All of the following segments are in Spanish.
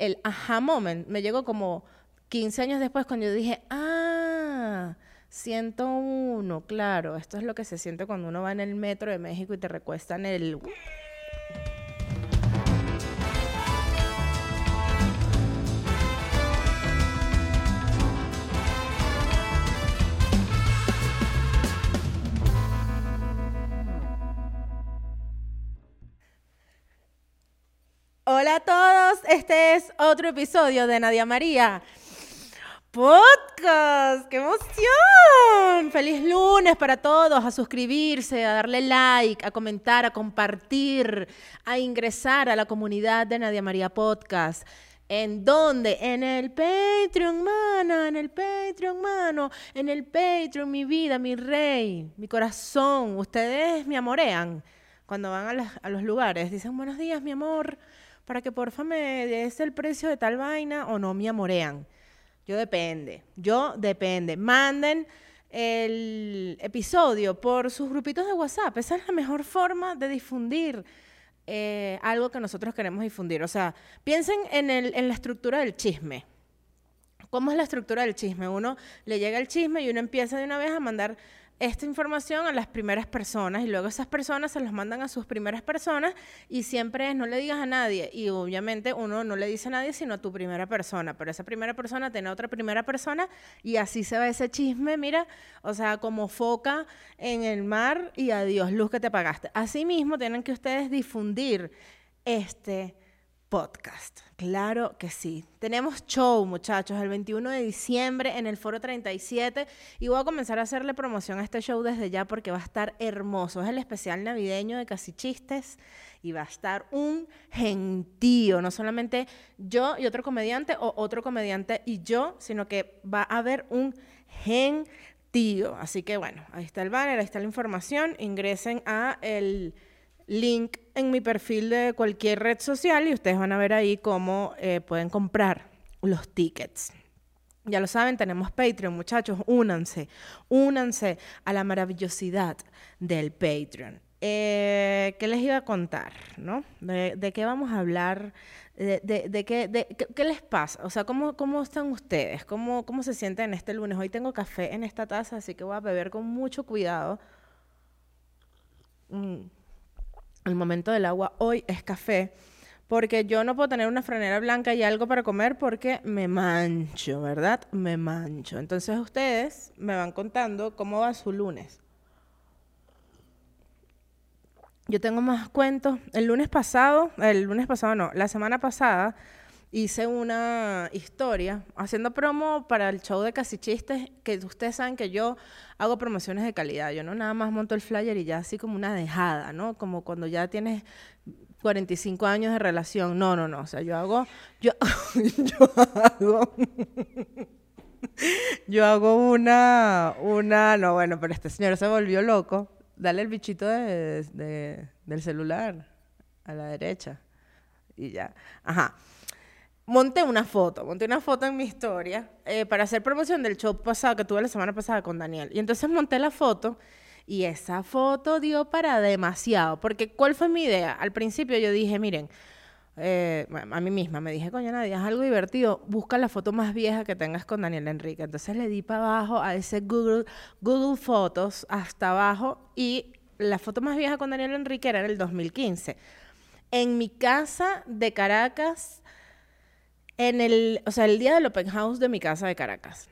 el aha moment. Me llegó como 15 años después cuando yo dije, ah, 101, claro, esto es lo que se siente cuando uno va en el metro de México y te recuestan el... Hola a todos, este es otro episodio de Nadia María. Podcast, qué emoción. Feliz lunes para todos, a suscribirse, a darle like, a comentar, a compartir, a ingresar a la comunidad de Nadia María Podcast. ¿En dónde? En el Patreon, mana, en el Patreon, mano, en el Patreon, mi vida, mi rey, mi corazón. Ustedes me amorean cuando van a, a los lugares. Dicen, buenos días, mi amor, para que porfa me des el precio de tal vaina o no me amorean. Yo depende, yo depende. Manden el episodio por sus grupitos de WhatsApp. Esa es la mejor forma de difundir eh, algo que nosotros queremos difundir. O sea, piensen en, el- en la estructura del chisme. ¿Cómo es la estructura del chisme? Uno le llega el chisme y uno empieza de una vez a mandar esta información a las primeras personas y luego esas personas se los mandan a sus primeras personas y siempre es no le digas a nadie y obviamente uno no le dice a nadie sino a tu primera persona, pero esa primera persona tiene otra primera persona y así se va ese chisme, mira, o sea, como foca en el mar y adiós, luz que te pagaste. Asimismo tienen que ustedes difundir este podcast. Claro que sí. Tenemos show, muchachos, el 21 de diciembre en el Foro 37 y voy a comenzar a hacerle promoción a este show desde ya porque va a estar hermoso. Es el especial navideño de Casi Chistes y va a estar un gentío, no solamente yo y otro comediante o otro comediante y yo, sino que va a haber un gentío. Así que bueno, ahí está el banner, ahí está la información. Ingresen a el link en mi perfil de cualquier red social y ustedes van a ver ahí cómo eh, pueden comprar los tickets. Ya lo saben, tenemos Patreon, muchachos, únanse, únanse a la maravillosidad del Patreon. Eh, ¿Qué les iba a contar? ¿no? ¿De, qué vamos a hablar? ¿De, de- de qué, de- qué- qué les pasa? O sea, ¿cómo, cómo están ustedes? ¿Cómo, ¿Cómo se sienten este lunes? Hoy tengo café en esta taza, así que voy a beber con mucho cuidado. Mm el momento del agua hoy es café, porque yo no puedo tener una franera blanca y algo para comer porque me mancho, ¿verdad? Me mancho. Entonces ustedes me van contando cómo va su lunes. Yo tengo más cuentos. El lunes pasado, el lunes pasado no, la semana pasada hice una historia haciendo promo para el show de Casi Chistes, que ustedes saben que yo hago promociones de calidad. Yo no nada más monto el flyer y ya así como una dejada, ¿no? Como cuando ya tienes 45 años de relación. No, no, no. O sea, yo hago, yo, yo hago, yo hago una, una, no, bueno, pero este señor se volvió loco. Dale el bichito de- de- del celular a la derecha y ya. Ajá. Monté una foto, monté una foto en mi historia eh, para hacer promoción del show pasado que tuve la semana pasada con Daniel. Y entonces monté la foto y esa foto dio para demasiado. Porque ¿cuál fue mi idea? Al principio yo dije, miren, eh, a mí misma me dije, coño, Nadia, es algo divertido, busca la foto más vieja que tengas con Daniel Enrique. Entonces le di para abajo a ese Google, Google Fotos, hasta abajo, y la foto más vieja con Daniel Enrique era en el 2015. En mi casa de Caracas, en el, o sea, el día del open house de mi casa de Caracas,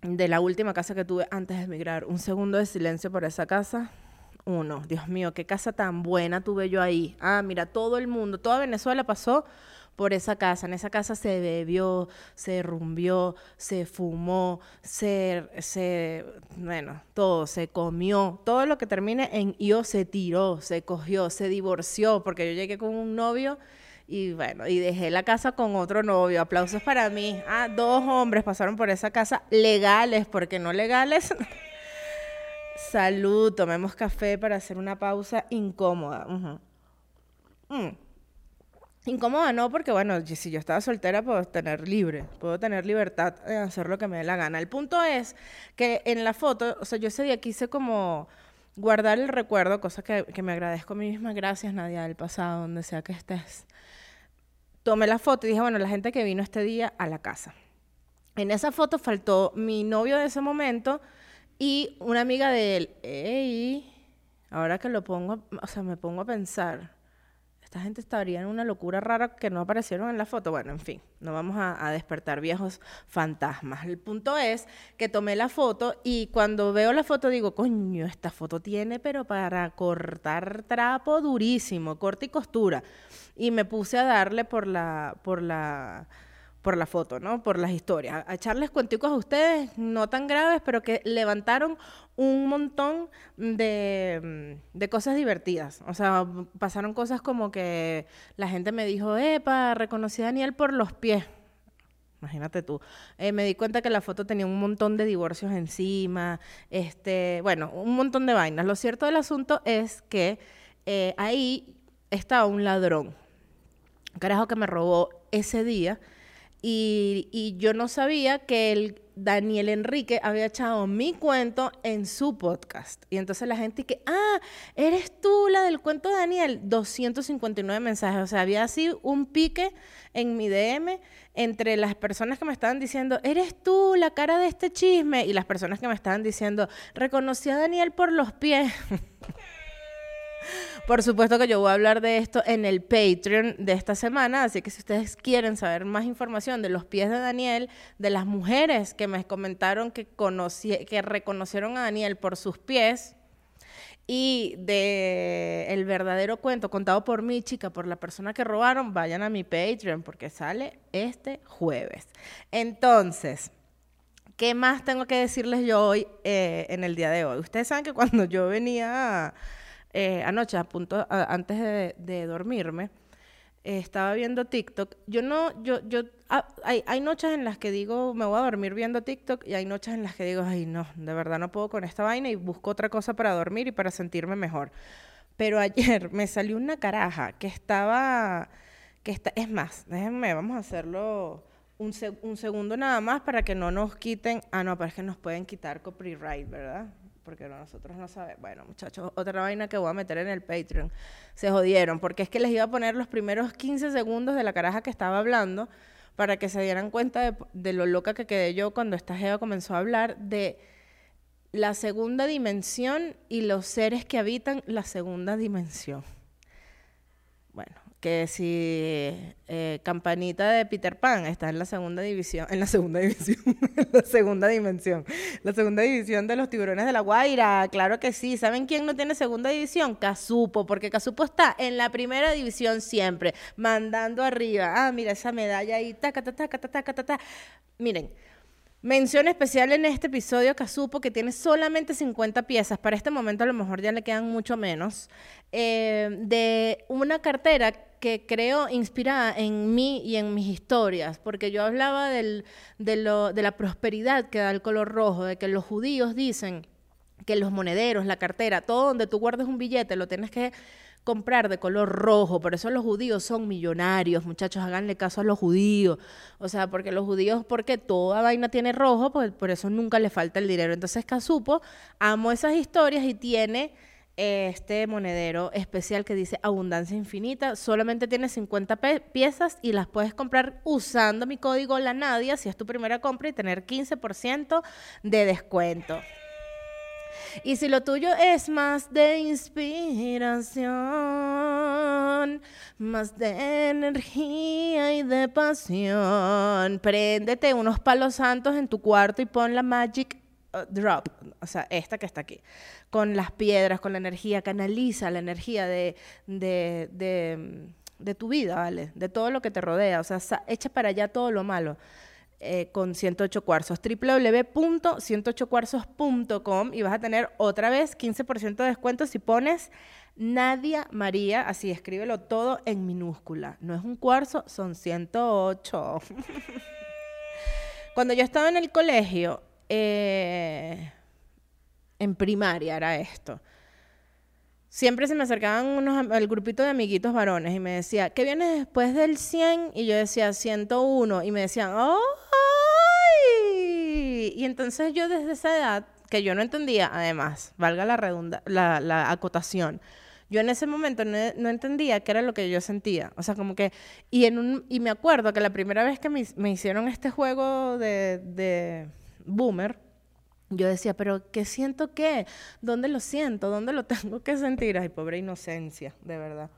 de la última casa que tuve antes de emigrar, un segundo de silencio por esa casa. Uno, Dios mío, qué casa tan buena tuve yo ahí. Ah, mira, todo el mundo, toda Venezuela pasó por esa casa. En esa casa se bebió, se rumbió, se fumó, se, se, bueno, todo, se comió. Todo lo que termine en yo se tiró, se cogió, se divorció, porque yo llegué con un novio y bueno, y dejé la casa con otro novio. Aplausos para mí. Ah, dos hombres pasaron por esa casa legales, porque no legales. Salud, tomemos café para hacer una pausa incómoda. Mm. Incómoda no, porque bueno, si yo estaba soltera puedo tener libre, puedo tener libertad de hacer lo que me dé la gana. El punto es que en la foto, o sea, yo ese día quise como guardar el recuerdo, cosa que, que me agradezco a mí misma. Gracias, Nadia, del pasado, donde sea que estés. tomé la foto y dije, bueno, la gente que vino este día a la casa. En esa foto faltó mi novio de ese momento y una amiga de él. Ey, ahora que lo pongo, o sea, me pongo a pensar, esta gente estaría en una locura rara que no aparecieron en la foto. Bueno, en fin, no vamos a, a, despertar viejos fantasmas. El punto es que tomé la foto y cuando veo la foto digo, coño, esta foto tiene, pero para cortar trapo durísimo, corte y costura. Y me puse a darle por la, por la por la foto, ¿no? Por las historias. A echarles a ustedes, no tan graves, pero que levantaron un montón de, de, cosas divertidas. O sea, pasaron cosas como que la gente me dijo, epa, reconocí a Daniel por los pies. Imagínate tú. Eh, me di cuenta que la foto tenía un montón de divorcios encima, este, bueno, un montón de vainas. Lo cierto del asunto es que eh, ahí estaba un ladrón, un carajo que me robó ese día y, yo no sabía que el Daniel Enrique había echado mi cuento en su podcast. Y entonces la gente que, ah, eres tú la del cuento de Daniel. 259 mensajes. O sea, había así un pique en mi DM entre las personas que me estaban diciendo, eres tú la cara de este chisme. Y las personas que me estaban diciendo, reconocí a Daniel por los pies. Por supuesto que yo voy a hablar de esto en el Patreon de esta semana, así que si ustedes quieren saber más información de los pies de Daniel, de las mujeres que me comentaron que, que reconocieron a Daniel por sus pies, y de el verdadero cuento contado por mi chica, por la persona que robaron, vayan a mi Patreon porque sale este jueves. Entonces, ¿qué más tengo que decirles yo hoy eh, en el día de hoy? Ustedes saben que cuando yo venía... Eh, anoche, a punto, antes de, dormirme, estaba viendo TikTok. Yo no, yo, yo, ah, hay, noches en las que digo, me voy a dormir viendo TikTok y hay noches en las que digo, ay, no, de verdad no puedo con esta vaina y busco otra cosa para dormir y para sentirme mejor. Pero ayer me salió una caraja que estaba, que está, es más, déjenme, vamos a hacerlo un, un segundo nada más para que no nos quiten, ah, no, es que nos pueden quitar copyright, ¿verdad? Porque nosotros no sabemos. Bueno, muchachos, otra vaina que voy a meter en el Patreon. Se jodieron, porque es que les iba a poner los primeros 15 segundos de la caraja que estaba hablando para que se dieran cuenta de, lo loca que quedé yo cuando esta Jeva comenzó a hablar de la segunda dimensión y los seres que habitan la segunda dimensión. Bueno, que si eh, Campanita de Peter Pan está en la segunda división, en la segunda división, en la segunda dimensión, la segunda división de los tiburones de la Guaira, claro que sí. ¿Saben quién no tiene segunda división? Casupo, porque Casupo está en la primera división siempre, mandando arriba. Ah, mira esa medalla ahí, taca, taca, taca, taca, taca. Miren, Mención especial en este episodio Casupo, que tiene solamente 50 piezas, para este momento a lo mejor ya le quedan mucho menos, eh, de una cartera que creo inspirada en mí y en mis historias, porque yo hablaba del, de, lo, de la prosperidad que da el color rojo, de que los judíos dicen que los monederos, la cartera, todo donde tú guardes un billete, lo tienes que comprar de color rojo, por eso los judíos son millonarios, muchachos, háganle caso a los judíos, o sea, porque los judíos, porque toda vaina tiene rojo, pues por eso nunca le falta el dinero. Entonces Casupo amo esas historias y tiene este monedero especial que dice abundancia infinita, solamente tiene 50 piezas y las puedes comprar usando mi código La Nadia si es tu primera compra y tener 15% de descuento. Y si lo tuyo es más de inspiración, más de energía y de pasión, préndete unos palos santos en tu cuarto y pon la Magic Drop, o sea, esta que está aquí, con las piedras, con la energía, canaliza la energía de, de, de, de tu vida, ¿vale? De todo lo que te rodea, o sea, echa para allá todo lo malo. Eh, con 108 cuarzos. www.108cuarzos.com y vas a tener otra vez 15% de descuento si pones Nadia María, así escríbelo todo en minúscula. No es un cuarzo, son 108. Cuando yo estaba en el colegio, eh, en primaria era esto siempre se me acercaban unos, el grupito de amiguitos varones y me decía, ¿qué viene después del 100? Y yo decía, 101. Y me decían, ¡ay! Y entonces yo desde esa edad, que yo no entendía, además, valga la, redunda, la, la acotación, Yo en ese momento no, entendía qué era lo que yo sentía. O sea, como que... Y, en un, y me acuerdo que la primera vez que me, me hicieron este juego de, de Boomer, yo decía, pero ¿qué siento qué? ¿Dónde lo siento? ¿Dónde lo tengo que sentir? Ay, pobre inocencia, de verdad.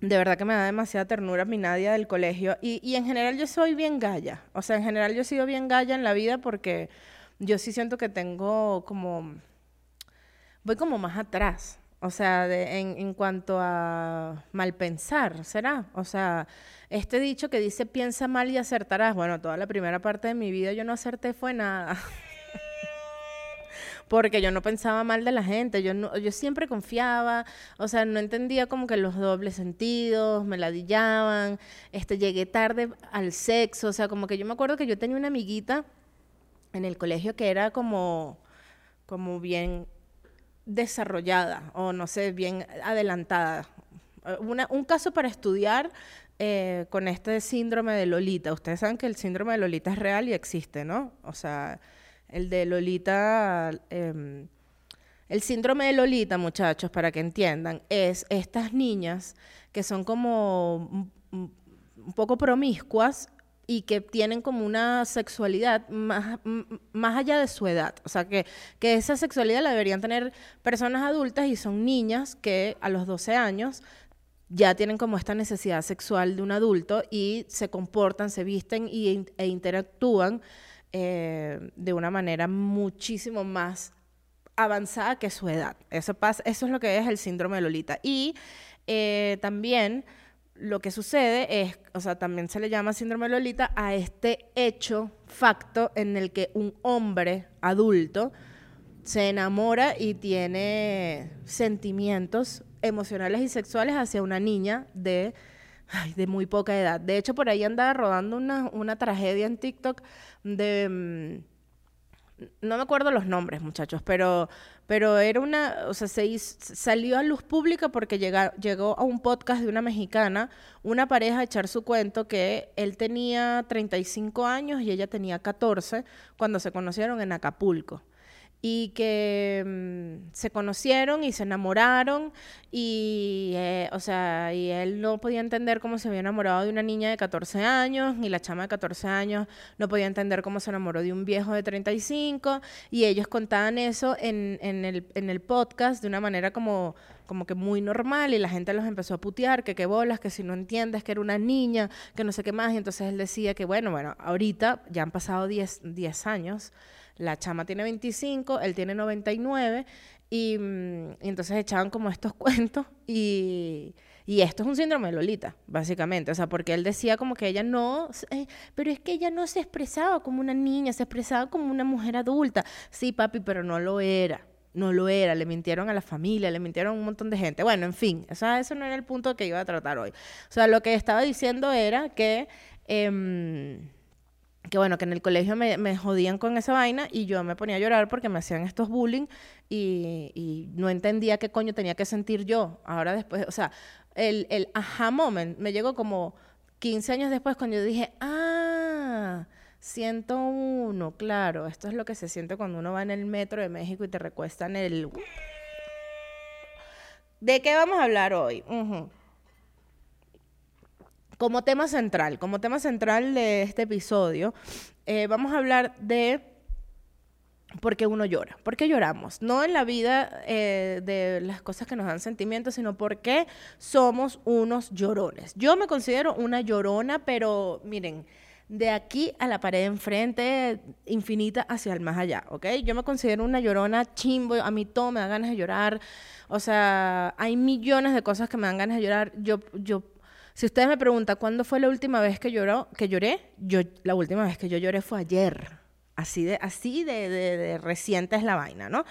De verdad que me da demasiada ternura mi Nadia del colegio. Y, y en general yo soy bien galla. O sea, en general yo he sido bien galla en la vida porque yo sí siento que tengo como... Voy como más atrás. O sea, en, en cuanto a mal pensar, ¿será? O sea, este dicho que dice piensa mal y acertarás. Bueno, toda la primera parte de mi vida yo no acerté fue nada. Porque yo no pensaba mal de la gente, yo, no, yo siempre confiaba, o sea, no entendía como que los dobles sentidos, me ladillaban, este, llegué tarde al sexo, o sea, como que yo me acuerdo que yo tenía una amiguita en el colegio que era como, como bien desarrollada o no sé, bien adelantada. un caso para estudiar eh, con este síndrome de Lolita. Ustedes saben que el síndrome de Lolita es real y existe, ¿no? O sea, el de Lolita, em, el síndrome de Lolita, muchachos, para que entiendan, es estas niñas que son como un, poco promiscuas y que tienen como una sexualidad más, más allá de su edad. O sea, que, que esa sexualidad la deberían tener personas adultas y son niñas que a los 12 años ya tienen como esta necesidad sexual de un adulto y se comportan, se visten y, e interactúan eh, de una manera muchísimo más avanzada que su edad. Eso, pasa, eso es lo que es el síndrome de Lolita. Y eh, también lo que sucede es, o sea, también se le llama síndrome de Lolita a este hecho, facto, en el que un hombre adulto se enamora y tiene sentimientos emocionales y sexuales hacia una niña de, de muy poca edad. De hecho, por ahí andaba rodando una, una tragedia en TikTok de... No me acuerdo los nombres, muchachos, pero, pero era una, o sea, se salió a luz pública porque llegó a un podcast de una mexicana, una pareja a echar su cuento que él tenía 35 años y ella tenía 14 cuando se conocieron en Acapulco y que mm, se conocieron y se enamoraron y, eh, o sea, y él no podía entender cómo se había enamorado de una niña de 14 años, ni la chama de 14 años no podía entender cómo se enamoró de un viejo de 35 y ellos contaban eso en, en, el, en el podcast de una manera como como que muy normal y la gente los empezó a putear, que qué bolas, que si no entiendes que era una niña, que no sé qué más, y entonces él decía que bueno, bueno, ahorita ya han pasado 10 años, la chama tiene 25, él tiene 99, y, mm, y entonces echaban como estos cuentos y... Esto es un síndrome de Lolita, básicamente. O sea, porque él decía como que ella no, eh, pero es que ella no se expresaba como una niña, se expresaba como una mujer adulta. Sí, papi, pero no lo era. No lo era, le mintieron a la familia, le mintieron a un montón de gente. Bueno, en fin, o sea, eso no era el punto que iba a tratar hoy. O sea, lo que estaba diciendo era que... Eh, que bueno, que en el colegio me, me, jodían con esa vaina y yo me ponía a llorar porque me hacían estos bullying y, y, no entendía qué coño tenía que sentir yo. Ahora después, o sea, el, el aha moment me llegó como 15 años después cuando yo dije, ah, siento uno, claro, esto es lo que se siente cuando uno va en el metro de México y te recuestan el... ¿De qué vamos a hablar hoy? Como tema central, como tema central de este episodio, eh, vamos a hablar de por qué uno llora, por qué lloramos, no en la vida eh, de las cosas que nos dan sentimientos, sino por qué somos unos llorones. Yo me considero una llorona, pero miren, de aquí a la pared enfrente, infinita hacia el más allá, ¿ok? Yo me considero una llorona chimbo, a mí todo me da ganas de llorar, o sea, hay millones de cosas que me dan ganas de llorar, yo, yo si ustedes me preguntan cuándo fue la última vez que lloró, que lloré, yo la última vez que yo lloré fue ayer. Así de, así de, reciente es la vaina, ¿no?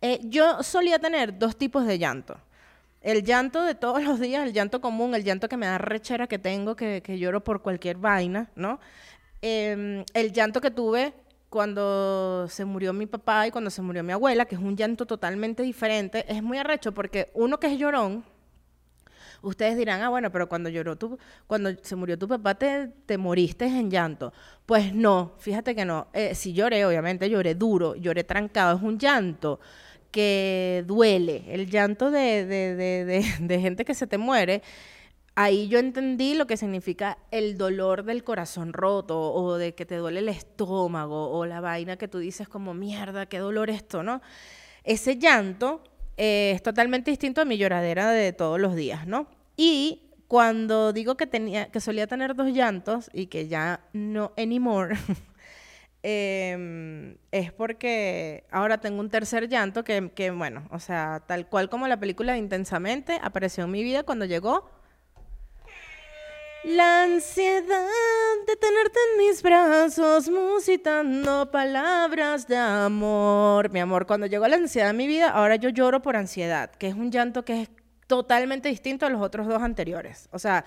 Eh, yo solía tener dos tipos de llanto. El llanto de todos los días, el llanto común, el llanto que me da rechera que tengo, que, lloro por cualquier vaina, ¿no? Em, el llanto que tuve cuando se murió mi papá y cuando se murió mi abuela, que es un llanto totalmente diferente, es muy arrecho porque uno que es llorón, Ustedes dirán, ah, bueno, pero cuando lloró tu, cuando se murió tu papá, te, te moriste en llanto. Pues no, fíjate que no. Eh, si lloré, obviamente lloré duro, lloré trancado, es un llanto que duele, el llanto de, de, de, de, gente que se te muere, ahí yo entendí lo que significa el dolor del corazón roto o de que te duele el estómago o la vaina que tú dices como mierda, qué dolor esto, ¿no? Ese llanto eh, es totalmente distinto a mi lloradera de todos los días, ¿no? Y cuando digo que tenía, que solía tener dos llantos y que ya no anymore, Em, es porque ahora tengo un tercer llanto que, que, bueno, o sea, tal cual como la película Intensamente, apareció en mi vida cuando llegó la ansiedad de tenerte en mis brazos, musitando palabras de amor. Mi amor, cuando llegó la ansiedad en mi vida, ahora yo lloro por ansiedad, que es un llanto que es totalmente distinto a los otros dos anteriores. O sea,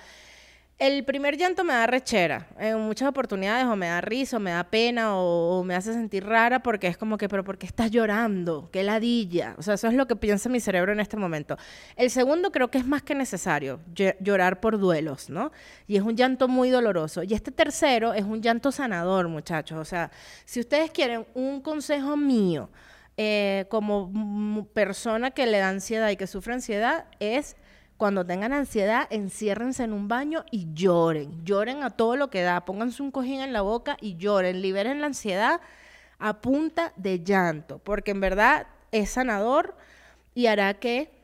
el primer llanto me da rechera en muchas oportunidades, o me da risa, o me da pena, o, me hace sentir rara porque es como que, pero ¿por qué estás llorando? ¿Qué ladilla? O sea, eso es lo que piensa mi cerebro en este momento. El segundo creo que es más que necesario, llorar por duelos, ¿no? Y es un llanto muy doloroso. Y este tercero es un llanto sanador, muchachos. O sea, si ustedes quieren un consejo mío eh, como persona que le da ansiedad y que sufre ansiedad, es cuando tengan ansiedad, enciérrense en un baño y lloren. Lloren a todo lo que da. Pónganse un cojín en la boca y lloren. Liberen la ansiedad a punta de llanto, porque en verdad es sanador y hará que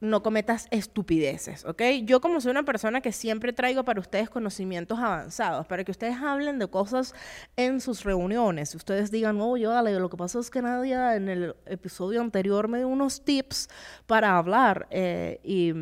no cometas estupideces, ¿ok? Yo como soy una persona que siempre traigo para ustedes conocimientos avanzados, para que ustedes hablen de cosas en sus reuniones, ustedes digan, no, yo dale, lo que pasa es que nadie en el episodio anterior me dio unos tips para hablar eh, y,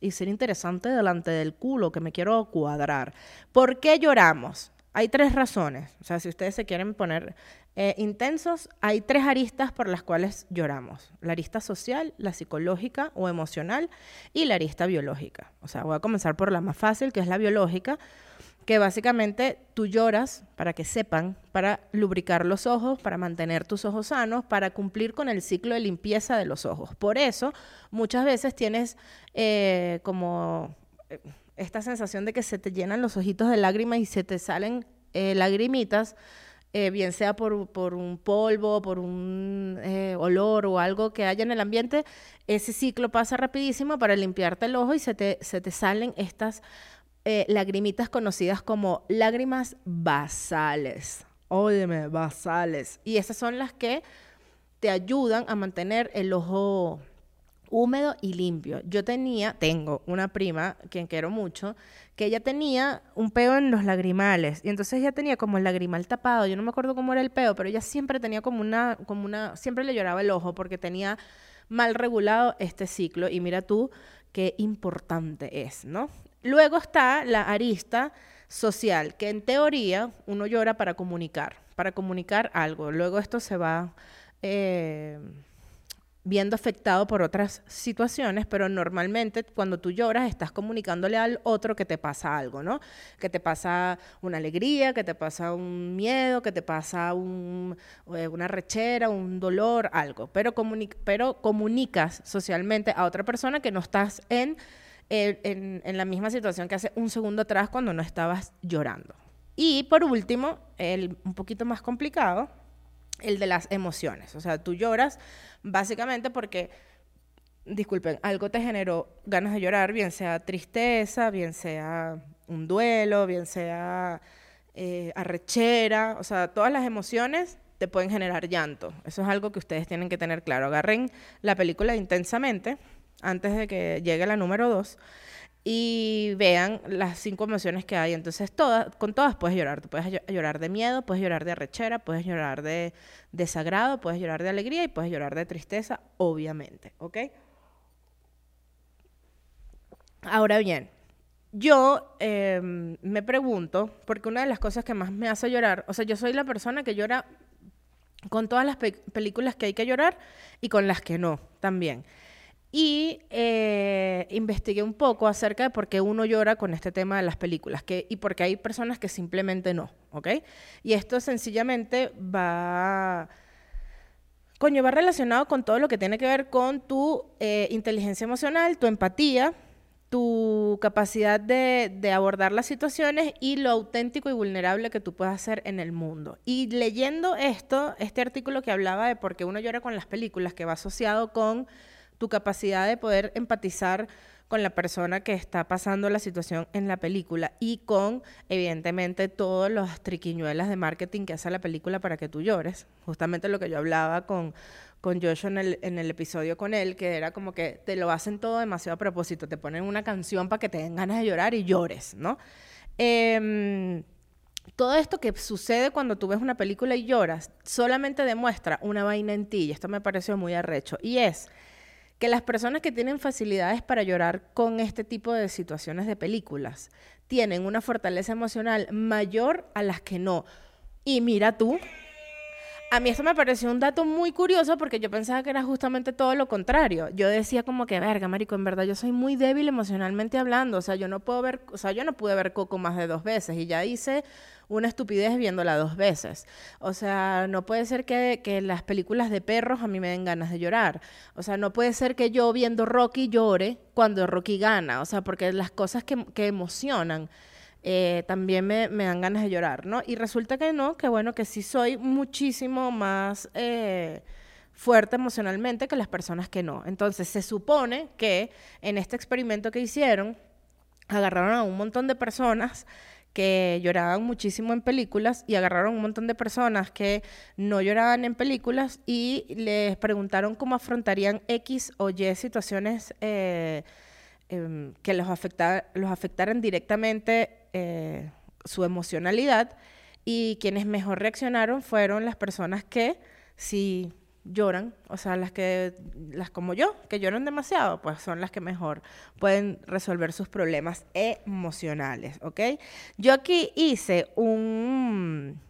y ser interesante delante del culo, que me quiero cuadrar. ¿Por qué lloramos? Hay tres razones, o sea, si ustedes se quieren poner eh, intensos, hay tres aristas por las cuales lloramos. La arista social, la psicológica o emocional y la arista biológica. O sea, voy a comenzar por la más fácil, que es la biológica, que básicamente tú lloras, para que sepan, para lubricar los ojos, para mantener tus ojos sanos, para cumplir con el ciclo de limpieza de los ojos. Por eso, muchas veces tienes eh, como eh, esta sensación de que se te llenan los ojitos de lágrimas y se te salen lagrimitas eh, bien sea por, un polvo, por un eh, olor o algo que haya en el ambiente, ese ciclo pasa rapidísimo para limpiarte el ojo y se te, se te salen estas eh, lagrimitas conocidas como lágrimas basales. Óyeme, basales. Y esas son las que te ayudan a mantener el ojo húmedo y limpio. Yo tenía, tengo una prima, quien quiero mucho, que ella tenía un peo en los lagrimales y entonces ella tenía como el lagrimal tapado. Yo no me acuerdo cómo era el peo, pero ella siempre tenía como una, como una, siempre le lloraba el ojo porque tenía mal regulado este ciclo y mira tú qué importante es, ¿no? Luego está la arista social, que en teoría uno llora para comunicar, para comunicar algo. Luego esto se va... Eh, viendo afectado por otras situaciones, pero normalmente cuando tú lloras estás comunicándole al otro que te pasa algo, ¿no? Que te pasa una alegría, que te pasa un miedo, que te pasa eh, una rechera, un dolor, algo. Pero, pero comunicas socialmente a otra persona que no estás en, en, en la misma situación que hace un segundo atrás cuando no estabas llorando. Y por último, el un poquito más complicado, el de las emociones. O sea, tú lloras básicamente porque, disculpen, algo te generó ganas de llorar, bien sea tristeza, bien sea un duelo, bien sea eh, arrechera, o sea, todas las emociones te pueden generar llanto. Eso es algo que ustedes tienen que tener claro. Agarren la película intensamente antes de que llegue la número dos y vean las cinco emociones que hay. Entonces, todas, con todas puedes llorar. puedes llorar de miedo, puedes llorar de arrechera, puedes llorar de desagrado, puedes llorar de alegría y puedes llorar de tristeza, obviamente, ¿ok? Ahora bien, yo em, me pregunto, porque una de las cosas que más me hace llorar, o sea, yo soy la persona que llora con todas las películas que hay que llorar y con las que no, también. Y eh, investigué un poco acerca de por qué uno llora con este tema de las películas que, y por qué hay personas que simplemente no, ¿ok? Y esto sencillamente va, coño, va relacionado con todo lo que tiene que ver con tu eh, inteligencia emocional, tu empatía tu capacidad de, de, abordar las situaciones y lo auténtico y vulnerable que tú puedes hacer en el mundo. Y leyendo esto, este artículo que hablaba de por qué uno llora con las películas, que va asociado con tu capacidad de poder empatizar con la persona que está pasando la situación en la película y con, evidentemente, todos los triquiñuelas de marketing que hace la película para que tú llores. Justamente lo que yo hablaba con, con Joshua en el, en el episodio con él, que era como que te lo hacen todo demasiado a propósito, te ponen una canción para que te den ganas de llorar y llores, ¿no? Em, todo esto que sucede cuando tú ves una película y lloras solamente demuestra una vaina en ti, y esto me pareció muy arrecho, y es que las personas que tienen facilidades para llorar con este tipo de situaciones de películas tienen una fortaleza emocional mayor a las que no. Y mira tú, a mí esto me pareció un dato muy curioso porque yo pensaba que era justamente todo lo contrario. Yo decía como que, verga, marico, en verdad yo soy muy débil emocionalmente hablando. O sea, yo no puedo ver, o sea, yo no pude ver Coco más de dos veces y ya hice una estupidez viéndola dos veces. O sea, no puede ser que, que las películas de perros a mí me den ganas de llorar. O sea, no puede ser que yo viendo Rocky llore cuando Rocky gana. O sea, porque las cosas que, que emocionan eh, también me, dan ganas de llorar, ¿no? Y resulta que no, que bueno, que sí soy muchísimo más eh, fuerte emocionalmente que las personas que no. Entonces, se supone que en este experimento que hicieron, agarraron a un montón de personas que lloraban muchísimo en películas y agarraron un montón de personas que no lloraban en películas y les preguntaron cómo afrontarían X o Y situaciones eh, em, que los, los afectaran directamente eh, su emocionalidad y quienes mejor reaccionaron fueron las personas que si lloran, o sea, las que, las como yo, que lloran demasiado, pues son las que mejor pueden resolver sus problemas emocionales, ¿ok? Yo aquí hice un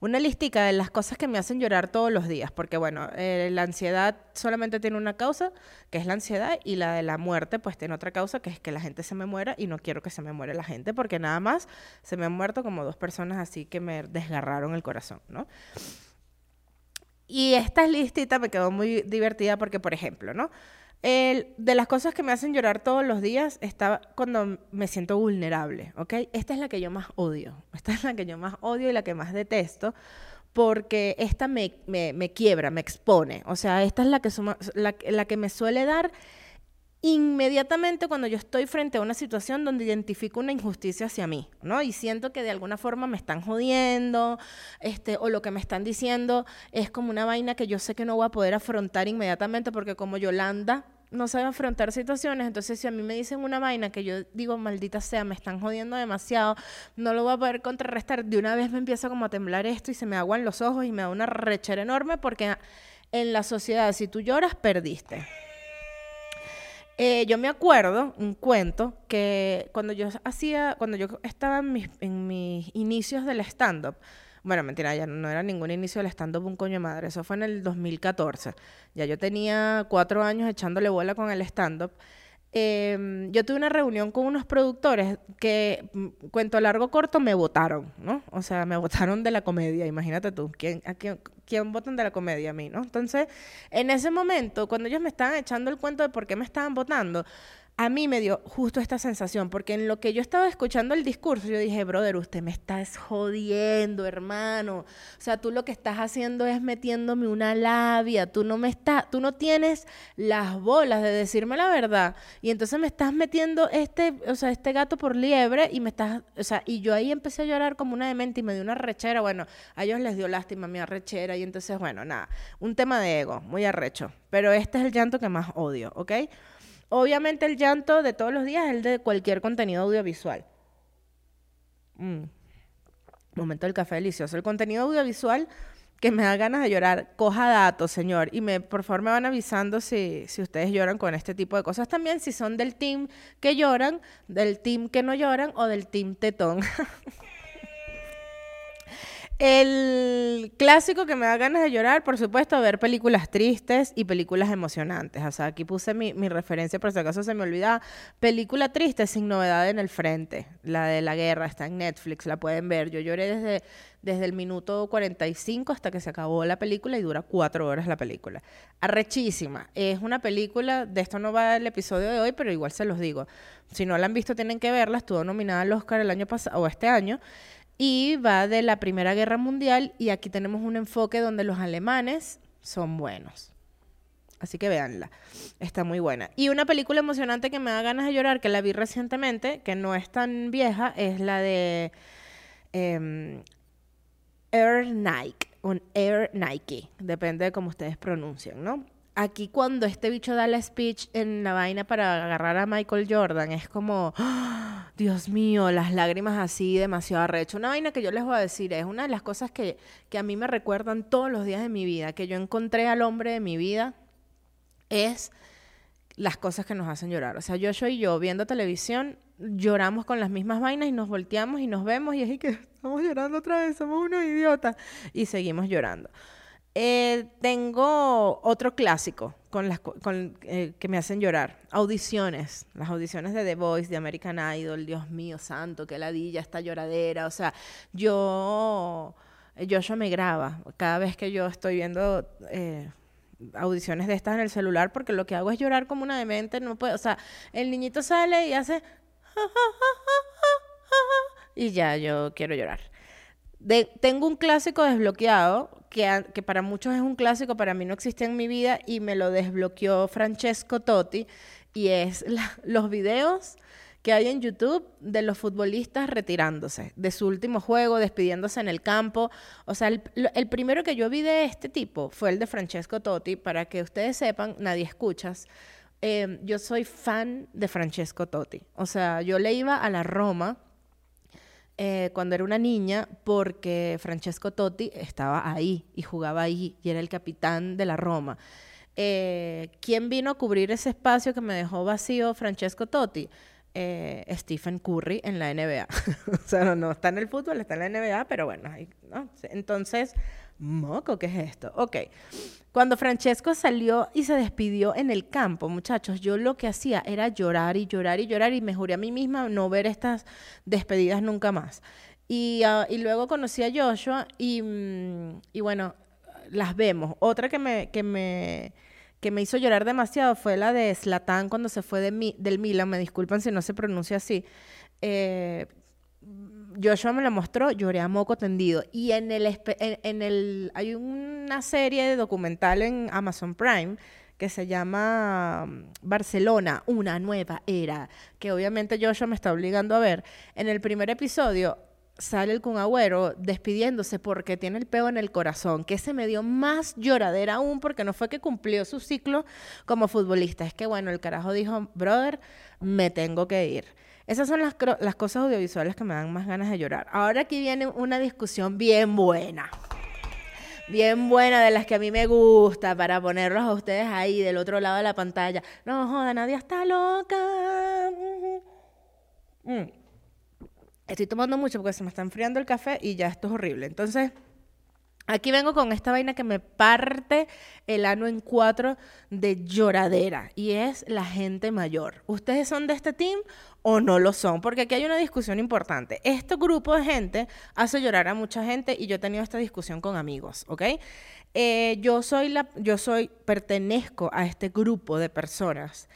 una listica de las cosas que me hacen llorar todos los días, porque bueno, eh, la ansiedad solamente tiene una causa, que es la ansiedad, y la de la muerte, pues tiene otra causa, que es que la gente se me muera, y no quiero que se me muera la gente, porque nada más se me han muerto como dos personas así que me desgarraron el corazón, ¿no? Y esta listita me quedó muy divertida porque, por ejemplo, ¿no? De las cosas que me hacen llorar todos los días está cuando me siento vulnerable, ¿ok? Esta es la que yo más odio. Esta es la que yo más odio y la que más detesto porque esta me, me, quiebra, me expone. O sea, esta es la que, la que me suele dar inmediatamente cuando yo estoy frente a una situación donde identifico una injusticia hacia mí, ¿no? Y siento que de alguna forma me están jodiendo, este, o lo que me están diciendo es como una vaina que yo sé que no voy a poder afrontar inmediatamente porque como Yolanda no sabe afrontar situaciones, entonces si a mí me dicen una vaina que yo digo, maldita sea, me están jodiendo demasiado, no lo voy a poder contrarrestar, de una vez me empieza como a temblar esto y se me aguan los ojos y me da una rechera enorme porque en la sociedad si tú lloras, perdiste. Eh, yo me acuerdo un cuento que cuando yo hacía, cuando yo estaba en mis, inicios del stand-up, bueno, mentira, ya no era ningún inicio del stand-up un coño madre, eso fue en el 2014. Ya yo tenía cuatro años echándole bola con el stand-up. Em, yo tuve una reunión con unos productores que, mm, cuento largo corto, me votaron, ¿no? O sea, me votaron de la comedia, imagínate tú, ¿quién, a quién, quién votan de la comedia a mí, ¿no? Entonces, en ese momento, cuando ellos me estaban echando el cuento de por qué me estaban votando, a mí me dio justo esta sensación, porque en lo que yo estaba escuchando el discurso, yo dije, brother, usted me está jodiendo, hermano. O sea, tú lo que estás haciendo es metiéndome una labia, tú no me estás, tú no tienes las bolas de decirme la verdad. Y entonces me estás metiendo este, o sea, este gato por liebre y me estás, o sea, y yo ahí empecé a llorar como una demente y me dio una rechera. Bueno, a ellos les dio lástima mi arrechera y entonces, bueno, nada, un tema de ego, muy arrecho. Pero este es el llanto que más odio, ¿ok? Obviamente el llanto de todos los días es el de cualquier contenido audiovisual. Mm. Momento del café delicioso. El contenido audiovisual que me da ganas de llorar, coja datos, señor. Y me, por favor me van avisando si, si ustedes lloran con este tipo de cosas también, si son del team que lloran, del team que no lloran o del team tetón. El clásico que me da ganas de llorar, por supuesto, ver películas tristes y películas emocionantes. O sea, aquí puse mi, mi referencia, por si acaso se me olvidaba. Película triste sin novedad en el frente. La de la guerra está en Netflix, la pueden ver. Yo lloré desde, desde el minuto 45 hasta que se acabó la película y dura cuatro horas la película. Arrechísima. Es una película, de esto no va el episodio de hoy, pero igual se los digo. Si no la han visto, tienen que verla. Estuvo nominada al Oscar el año pasado o este año y va de la Primera Guerra Mundial y aquí tenemos un enfoque donde los alemanes son buenos. Así que véanla, está muy buena. Y una película emocionante que me da ganas de llorar, que la vi recientemente, que no es tan vieja, es la de em, Air Nike, un Air Nike, depende de cómo ustedes pronuncian, ¿no? Aquí cuando este bicho da la speech en la vaina para agarrar a Michael Jordan, es como, ¡Ah! Dios mío, las lágrimas así demasiado arrecho. Una vaina que yo les voy a decir, es una de las cosas que, que a mí me recuerdan todos los días de mi vida, que yo encontré al hombre de mi vida, es las cosas que nos hacen llorar. O sea, yo, yo y yo viendo televisión, lloramos con las mismas vainas y nos volteamos y nos vemos y es que estamos llorando otra vez, somos unos idiotas y seguimos llorando. Eh, tengo otro clásico con las, con, eh, que me hacen llorar. Audiciones. Las audiciones de The Voice, de American Idol. Dios mío, santo, qué ladilla, esta lloradera. O sea, yo... Joshua me graba cada vez que yo estoy viendo eh, audiciones de estas en el celular porque lo que hago es llorar como una demente. No puedo, o sea, el niñito sale y hace... Y ya, yo quiero llorar tengo un clásico desbloqueado, que, para muchos es un clásico, para mí no existe en mi vida, y me lo desbloqueó Francesco Totti, y es los videos que hay en YouTube de los futbolistas retirándose de su último juego, despidiéndose en el campo. O sea, el, primero que yo vi de este tipo fue el de Francesco Totti, para que ustedes sepan, nadie escuchas. Eh, yo soy fan de Francesco Totti. O sea, yo le iba a la Roma eh, cuando era una niña porque Francesco Totti estaba ahí y jugaba ahí y era el capitán de la Roma. Eh, ¿Quién vino a cubrir ese espacio que me dejó vacío Francesco Totti? Eh, Stephen Curry en la NBA. o sea, no, está en el fútbol, está en la NBA, pero bueno, ¿no? entonces Moco, ¿qué es esto? Ok. Cuando Francesco salió y se despidió en el campo, muchachos, yo lo que hacía era llorar y llorar y llorar y me juré a mí misma no ver estas despedidas nunca más. Y, ah, luego conocí a Joshua y, mm, y, bueno, las vemos. Otra que me, que me, que me hizo llorar demasiado fue la de Slatan cuando se fue de del Milan, me disculpan si no se pronuncia así. Eh, Joshua me lo mostró, lloré a moco tendido. Y en el, en, el, hay una serie de documental en Amazon Prime que se llama mm, Barcelona, una nueva era, que obviamente Joshua me está obligando a ver. En el primer episodio sale el Kun Agüero despidiéndose porque tiene el peo en el corazón, que se me dio más lloradera aún porque no fue que cumplió su ciclo como futbolista, es que bueno, el carajo dijo, brother, me tengo que ir. Esas son las, cosas audiovisuales que me dan más ganas de llorar. Ahora aquí viene una discusión bien buena bien buena de las que a mí me gusta para ponerlos a ustedes ahí del otro lado de la pantalla. No joda, nadie está loca. Mm. Estoy tomando mucho porque se me está enfriando el café y ya esto es horrible. Entonces, Aquí vengo con esta vaina que me parte el ano en cuatro de lloradera y es la gente mayor. ¿Ustedes son de este team o no lo son? Porque aquí hay una discusión importante. Este grupo de gente hace llorar a mucha gente y yo he tenido esta discusión con amigos, ¿ok? Eh, yo soy la, yo soy, pertenezco a este grupo de personas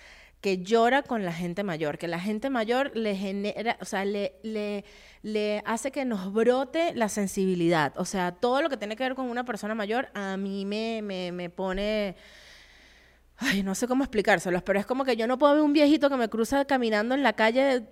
que llora con la gente mayor, que la gente mayor le genera, o sea, le, le, le, hace que nos brote la sensibilidad. O sea, todo lo que tiene que ver con una persona mayor a mí me, me, me pone ay, no sé cómo explicárselos, pero es como que yo no puedo ver un viejito que me cruza caminando en la calle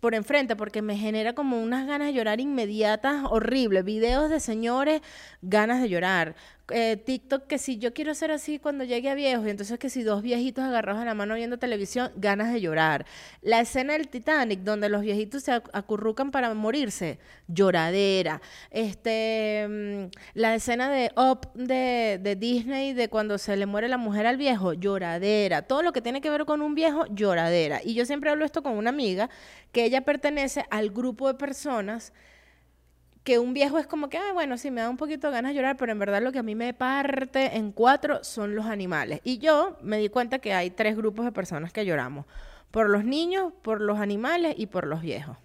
por enfrente porque me genera como unas ganas de llorar inmediatas horribles. Videos de señores, ganas de llorar. Eh, TikTok que si yo quiero ser así cuando llegue a viejo, y entonces que si dos viejitos agarrados a la mano viendo televisión, ganas de llorar. La escena del Titanic, donde los viejitos se acurrucan para morirse, lloradera. Este, mm, la escena de Up de, de Disney, de cuando se le muere la mujer al viejo, lloradera. Todo lo que tiene que ver con un viejo, lloradera. Y yo siempre hablo esto con una amiga, que ella pertenece al grupo de personas que un viejo es como que, ah, bueno, sí, me da un poquito de ganas de llorar, pero en verdad lo que a mí me parte en cuatro son los animales. Y yo me di cuenta que hay tres grupos de personas que lloramos. Por los niños, por los animales y por los viejos.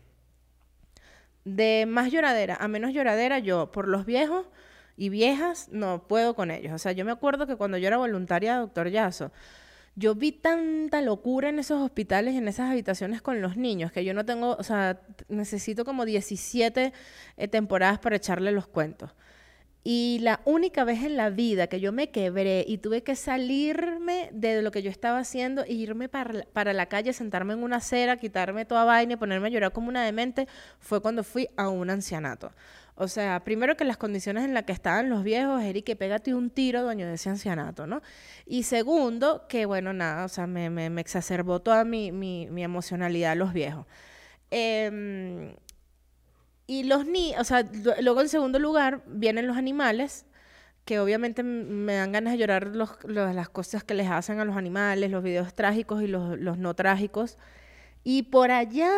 De más lloradera a menos lloradera, yo por los viejos y viejas no puedo con ellos. O sea, yo me acuerdo que cuando yo era voluntaria Doctor Yaso, yo vi tanta locura en esos hospitales, en esas habitaciones con los niños, que yo no tengo, o sea, necesito como 17 eh, temporadas para echarle los cuentos. Y la única vez en la vida que yo me quebré y tuve que salirme de lo que yo estaba haciendo e irme para, para, la calle, sentarme en una acera, quitarme toda vaina y ponerme a llorar como una demente, fue cuando fui a un ancianato. O sea, primero que las condiciones en las que estaban los viejos, Eric, pégate un tiro, dueño de ese ancianato, ¿no? Y segundo, que bueno, nada, o sea, me, me, me exacerbó toda mi, emocionalidad los viejos. Eh, y los niños, o sea, luego en segundo lugar vienen los animales, que obviamente me dan ganas de llorar las cosas que les hacen a los animales, los videos trágicos y los no trágicos. Y por allá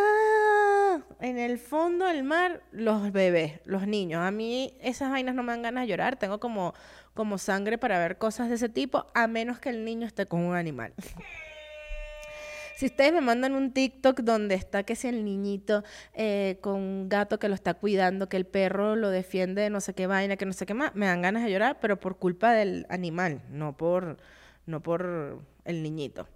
en el fondo del mar, los bebés, los niños. A mí esas vainas no me dan ganas de llorar. Tengo como, como sangre para ver cosas de ese tipo, a menos que el niño esté con un animal. Si ustedes me mandan un TikTok donde está que si el niñito eh, con un gato que lo está cuidando, que el perro lo defiende de no sé qué vaina, que no sé qué más, me dan ganas de llorar, pero por culpa del animal, no por, no por el niñito.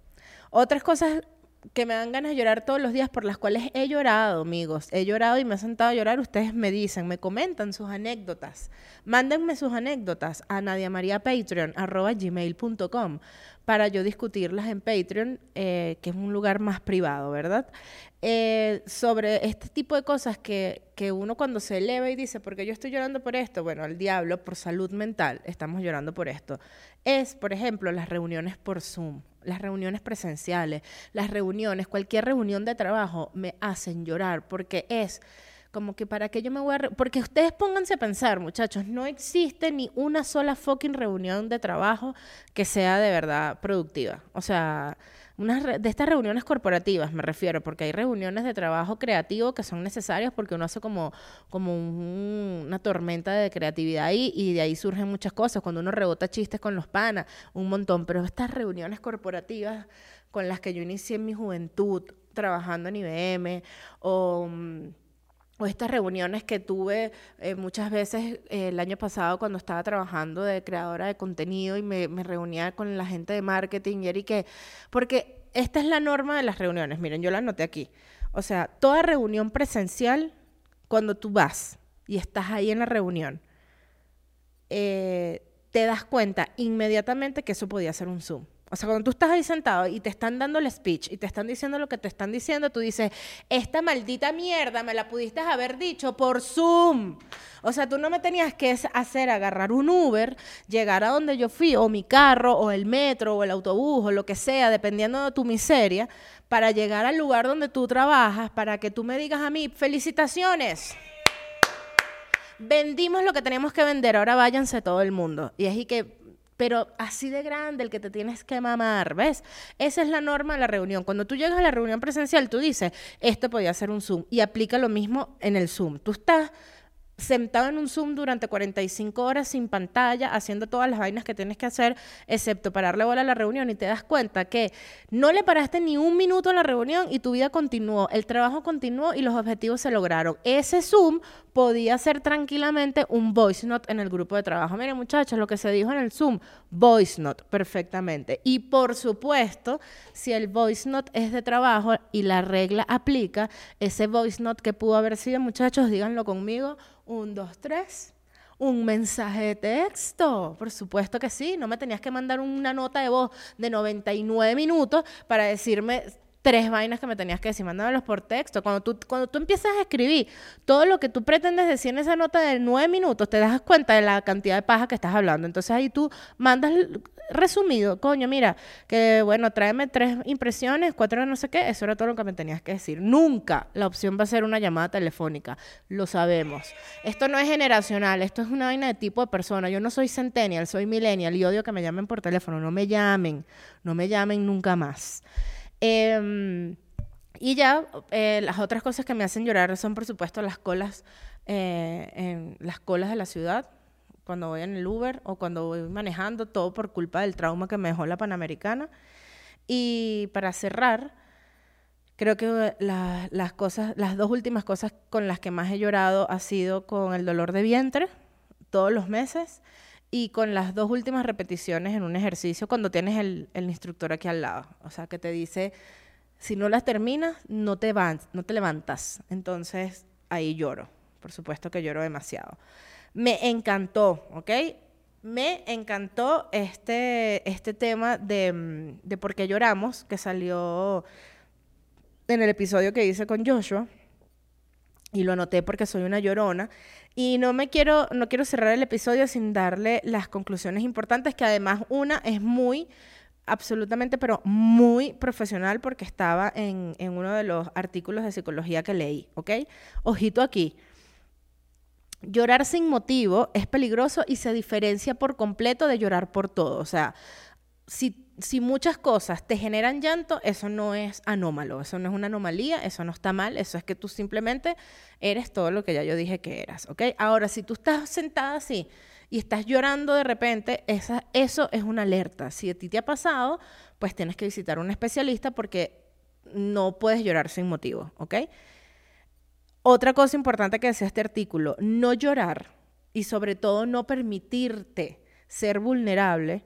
Otras cosas que me dan ganas de llorar todos los días, por las cuales he llorado, amigos. He llorado y me he sentado a llorar. Ustedes me dicen, me comentan sus anécdotas. Mándenme sus anécdotas a nadiamariapatreon.com para yo discutirlas en Patreon, eh, que es un lugar más privado, ¿verdad? Eh, sobre este tipo de cosas que, que uno cuando se eleva y dice, porque yo estoy llorando por esto, bueno, al diablo, por salud mental, estamos llorando por esto. Es, por ejemplo, las reuniones por Zoom las reuniones presenciales, las reuniones, cualquier reunión de trabajo me hacen llorar porque es como que para qué yo me voy a... Porque ustedes pónganse a pensar, muchachos, no existe ni una sola fucking reunión de trabajo que sea de verdad productiva. O sea, unas de estas reuniones corporativas me refiero, porque hay reuniones de trabajo creativo que son necesarias porque uno hace como, como un, una tormenta de creatividad ahí y de ahí surgen muchas cosas. Cuando uno rebota chistes con los panas, un montón. Pero estas reuniones corporativas con las que yo inicié en mi juventud, trabajando en IBM o o estas reuniones que tuve eh, muchas veces eh, el año pasado cuando estaba trabajando de creadora de contenido y me, reunía con la gente de marketing y que, porque esta es la norma de las reuniones, miren, yo la anoté aquí. O sea, toda reunión presencial, cuando tú vas y estás ahí en la reunión, eh, te das cuenta inmediatamente que eso podía ser un Zoom. O sea, cuando tú estás ahí sentado y te están dando el speech y te están diciendo lo que te están diciendo, tú dices, esta maldita mierda me la pudiste haber dicho por Zoom. O sea, tú no me tenías que hacer agarrar un Uber, llegar a donde yo fui, o mi carro, o el metro, o el autobús, o lo que sea, dependiendo de tu miseria, para llegar al lugar donde tú trabajas, para que tú me digas a mí, felicitaciones. Vendimos lo que tenemos que vender, ahora váyanse todo el mundo. Y es que pero así de grande el que te tienes que mamar, ¿ves? Esa es la norma de la reunión. Cuando tú llegas a la reunión presencial, tú dices, esto podía ser un Zoom y aplica lo mismo en el Zoom. Tú estás sentado en un Zoom durante 45 horas sin pantalla, haciendo todas las vainas que tienes que hacer, excepto pararle bola a la reunión y te das cuenta que no le paraste ni un minuto a la reunión y tu vida continuó, el trabajo continuó y los objetivos se lograron. Ese Zoom podía ser tranquilamente un voice note en el grupo de trabajo. Miren muchachos, lo que se dijo en el Zoom, voice note, perfectamente. Y por supuesto, si el voice note es de trabajo y la regla aplica, ese voice note que pudo haber sido, muchachos, díganlo conmigo, un, dos, tres. Un mensaje de texto, por supuesto que sí, no me tenías que mandar una nota de voz de 99 minutos para decirme tres vainas que me tenías que decir, mándamelos por texto. Cuando tú, cuando tú empiezas a escribir todo lo que tú pretendes decir en esa nota de nueve minutos, te das cuenta de la cantidad de paja que estás hablando. Entonces ahí tú mandas resumido, coño, mira, que bueno, tráeme tres impresiones, cuatro no sé qué, eso era todo lo que me tenías que decir. Nunca la opción va a ser una llamada telefónica, lo sabemos. Esto no es generacional, esto es una vaina de tipo de persona. Yo no soy centennial, soy millennial y odio que me llamen por teléfono, no me llamen, no me llamen nunca más. Em, y ya, eh, las otras cosas que me hacen llorar son, por supuesto, las colas eh, en las colas de la ciudad, cuando voy en el Uber o cuando voy manejando, todo por culpa del trauma que me dejó la Panamericana. Y para cerrar, creo que las cosas, las dos últimas cosas con las que más he llorado ha sido con el dolor de vientre todos los meses y con las dos últimas repeticiones en un ejercicio cuando tienes el, instructor aquí al lado. O sea, que te dice, si no las terminas, no te, van, no te levantas. Entonces, ahí lloro. Por supuesto que lloro demasiado. Me encantó, ¿ok? Me encantó este, este tema de, de por qué lloramos, que salió en el episodio que hice con Joshua. Y lo anoté porque soy una llorona. Y no me quiero, no quiero cerrar el episodio sin darle las conclusiones importantes, que además una es muy, absolutamente, pero muy profesional porque estaba en, en uno de los artículos de psicología que leí, ¿ok? Ojito aquí. Llorar sin motivo es peligroso y se diferencia por completo de llorar por todo. O sea, si si muchas cosas te generan llanto, eso no es anómalo, eso no es una anomalía, eso no está mal, eso es que tú simplemente eres todo lo que ya yo dije que eras, ¿ok? Ahora, si tú estás sentada así y estás llorando de repente, esa, eso es una alerta. Si a ti te ha pasado, pues tienes que visitar a un especialista porque no puedes llorar sin motivo, ¿ok? Otra cosa importante que decía este artículo, no llorar y sobre todo no permitirte ser vulnerable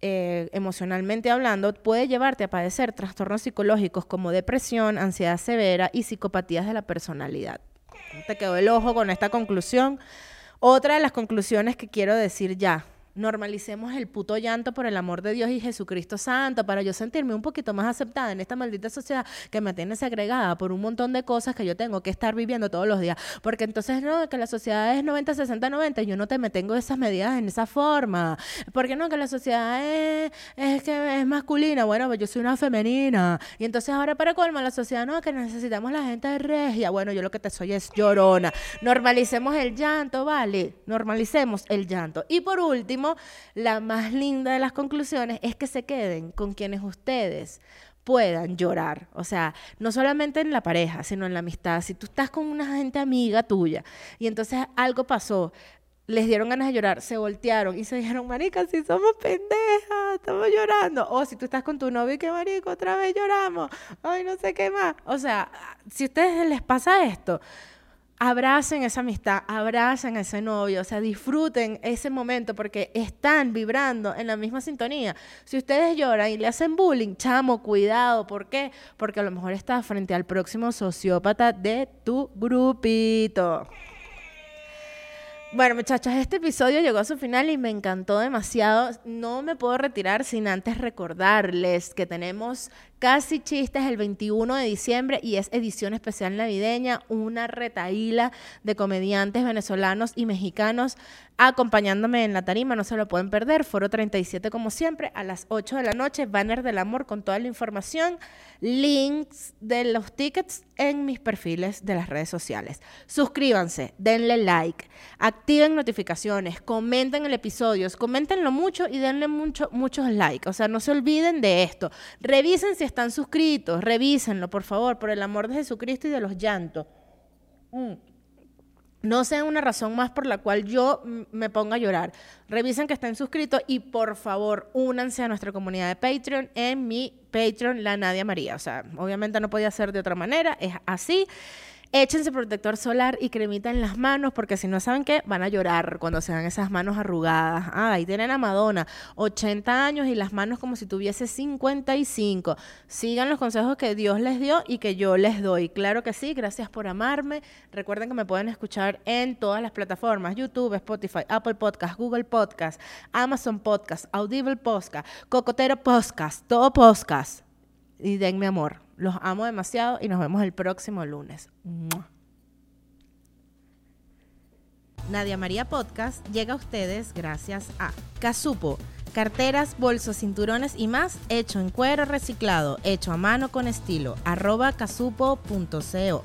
eh, emocionalmente hablando, puede llevarte a padecer trastornos psicológicos como depresión, ansiedad severa y psicopatías de la personalidad. Te quedó el ojo con esta conclusión. Otra de las conclusiones que quiero decir ya, normalicemos el puto llanto por el amor de Dios y Jesucristo Santo para yo sentirme un poquito más aceptada en esta maldita sociedad que me tiene segregada por un montón de cosas que yo tengo que estar viviendo todos los días. Porque entonces no, que la sociedad es 90, 60, 90 y yo no te me tengo esas medidas en esa forma. Porque no, que la sociedad es, es que es masculina. Bueno, pues yo soy una femenina. Y entonces ahora para colmo la sociedad no, que necesitamos la gente de regia. Bueno, yo lo que te soy es llorona. Normalicemos el llanto, ¿vale? Normalicemos el llanto. Y por último, la más linda de las conclusiones es que se queden con quienes ustedes puedan llorar. O sea, no solamente en la pareja, sino en la amistad. Si tú estás con una gente amiga tuya y entonces algo pasó, les dieron ganas de llorar, se voltearon y se dijeron, marica, si somos pendejas, estamos llorando. O si tú estás con tu novio y que marico, otra vez lloramos, ay, no sé qué más. O sea, si a ustedes les pasa esto, abracen esa amistad, abracen ese novio, o sea, disfruten ese momento porque están vibrando en la misma sintonía. Si ustedes lloran y le hacen bullying, chamo, cuidado, ¿por qué? Porque a lo mejor estás frente al próximo sociópata de tu grupito. Bueno, muchachos, este episodio llegó a su final y me encantó demasiado. No me puedo retirar sin antes recordarles que tenemos Casi Chistes el 21 de diciembre y es edición especial navideña, una retaíla de comediantes venezolanos y mexicanos acompañándome en la tarima, no se lo pueden perder, Foro 37 como siempre, a las 8 de la noche, banner del amor con toda la información, links de los tickets en mis perfiles de las redes sociales. Suscríbanse, denle like, activen notificaciones, comenten el episodio, coméntenlo mucho y denle mucho, muchos likes, o sea, no se olviden de esto, revisen si están suscritos, revísenlo, por favor, por el amor de Jesucristo y de los llantos. Mm. No sea una razón más por la cual yo me ponga a llorar. Revisen que estén suscritos y por favor únanse a nuestra comunidad de Patreon en mi Patreon, la Nadia María. O sea, obviamente no podía ser de otra manera, es así. Échense protector solar y cremita en las manos, porque si no saben qué, van a llorar cuando se dan esas manos arrugadas. Ah, ahí tienen a Madonna, 80 años y las manos como si tuviese 55. Sigan los consejos que Dios les dio y que yo les doy. Claro que sí, gracias por amarme. Recuerden que me pueden escuchar en todas las plataformas, YouTube, Spotify, Apple Podcast, Google Podcast, Amazon Podcast, Audible Podcast, Cocotero Podcast, todo podcast. Y denme amor. Los amo demasiado y nos vemos el próximo lunes. Nadia María Podcast llega a ustedes gracias a Casupo, carteras, bolsos, cinturones y más hecho en cuero reciclado, hecho a mano con estilo, arroba casupo.co.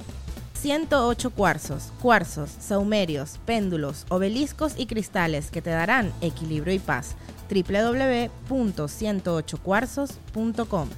108 cuarzos, cuarzos, saumerios, péndulos, obeliscos y cristales que te darán equilibrio y paz. www.108cuarzos.com